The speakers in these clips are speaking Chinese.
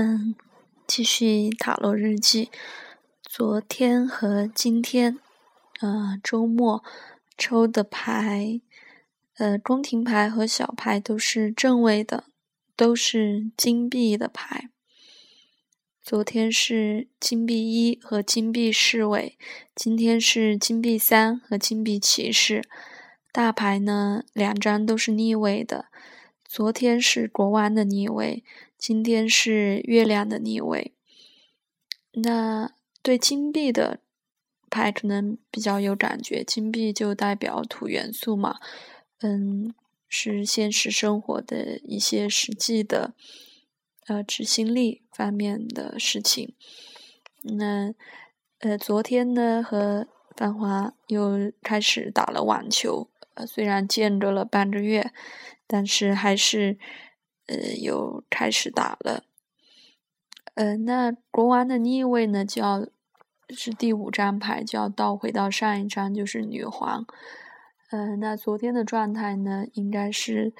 嗯，继续塔罗日记。昨天和今天，呃，周末抽的牌，呃，宫廷牌和小牌都是正位的，都是金币的牌。昨天是金币一和金币侍卫，今天是金币三和金币骑士。大牌呢，两张都是逆位的。昨天是国王的逆位，今天是月亮的逆位。那对金币的牌可能比较有感觉，金币就代表土元素嘛，嗯，是现实生活的一些实际的，呃，执行力方面的事情。那呃，昨天呢和繁华又开始打了网球，呃，虽然间隔了半个月。但是还是，呃，又开始打了。呃，那国王的逆位呢，就要是第五张牌，就要倒回到上一张，就是女皇。呃，那昨天的状态呢，应该是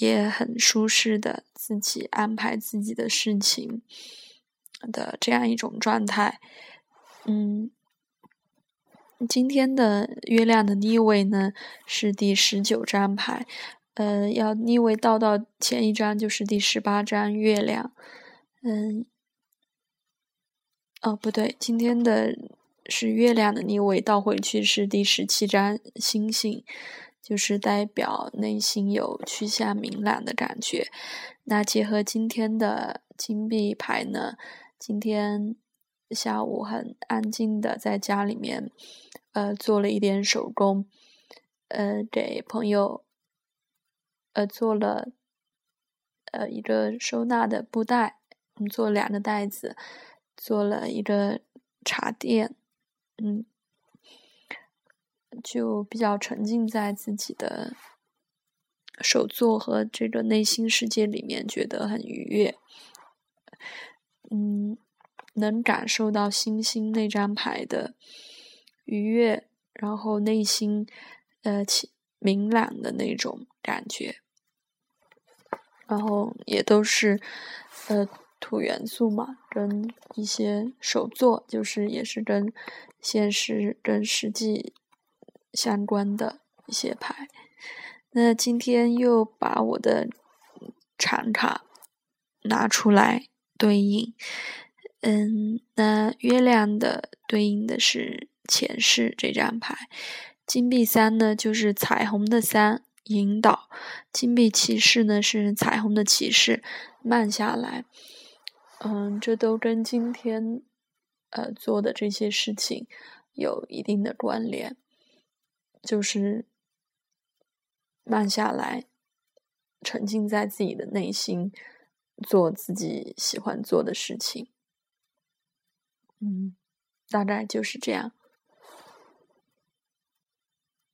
也很舒适的，自己安排自己的事情的这样一种状态。嗯，今天的月亮的逆位呢，是第十九张牌。呃，要逆位倒到前一张就是第十八张月亮，嗯，哦不对，今天的是月亮的逆位倒回去是第十七张星星，就是代表内心有趋向明朗的感觉。那结合今天的金币牌呢，今天下午很安静的在家里面，呃，做了一点手工，呃，给朋友。呃，做了呃一个收纳的布袋，做两个袋子，做了一个茶垫，嗯，就比较沉浸在自己的手作和这个内心世界里面，觉得很愉悦，嗯，能感受到星星那张牌的愉悦，然后内心呃明朗的那种感觉。然后也都是，呃，土元素嘛，跟一些手作，就是也是跟现实、跟实际相关的一些牌。那今天又把我的长卡拿出来对应，嗯，那月亮的对应的是前世这张牌，金币三呢就是彩虹的三。引导金币骑士呢是彩虹的骑士，慢下来。嗯，这都跟今天呃做的这些事情有一定的关联，就是慢下来，沉浸在自己的内心，做自己喜欢做的事情。嗯，大概就是这样。